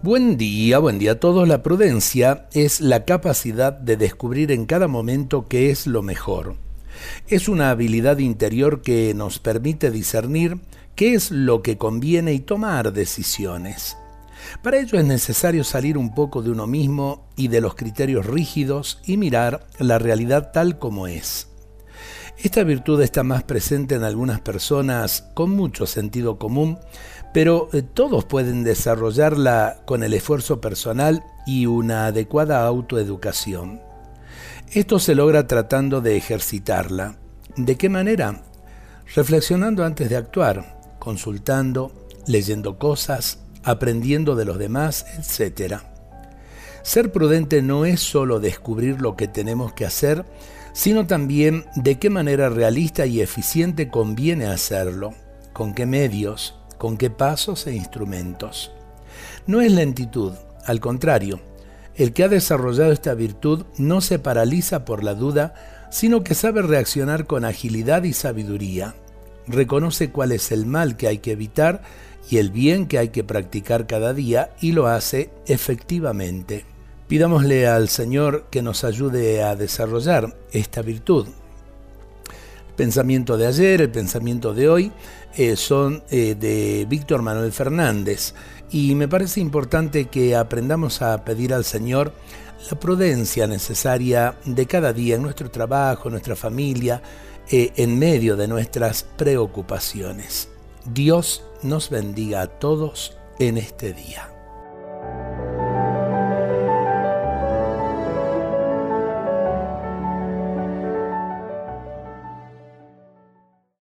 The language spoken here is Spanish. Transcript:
Buen día, buen día a todos. La prudencia es la capacidad de descubrir en cada momento qué es lo mejor. Es una habilidad interior que nos permite discernir qué es lo que conviene y tomar decisiones. Para ello es necesario salir un poco de uno mismo y de los criterios rígidos y mirar la realidad tal como es. Esta virtud está más presente en algunas personas con mucho sentido común, pero eh, todos pueden desarrollarla con el esfuerzo personal y una adecuada autoeducación. Esto se logra tratando de ejercitarla. ¿De qué manera? Reflexionando antes de actuar, consultando, leyendo cosas, aprendiendo de los demás, etc. Ser prudente no es solo descubrir lo que tenemos que hacer, sino también de qué manera realista y eficiente conviene hacerlo, con qué medios, con qué pasos e instrumentos. No es lentitud, al contrario, el que ha desarrollado esta virtud no se paraliza por la duda, sino que sabe reaccionar con agilidad y sabiduría. Reconoce cuál es el mal que hay que evitar y el bien que hay que practicar cada día y lo hace efectivamente. Pidámosle al Señor que nos ayude a desarrollar esta virtud. El pensamiento de ayer, el pensamiento de hoy eh, son eh, de Víctor Manuel Fernández y me parece importante que aprendamos a pedir al Señor la prudencia necesaria de cada día en nuestro trabajo, en nuestra familia, eh, en medio de nuestras preocupaciones. Dios nos bendiga a todos en este día.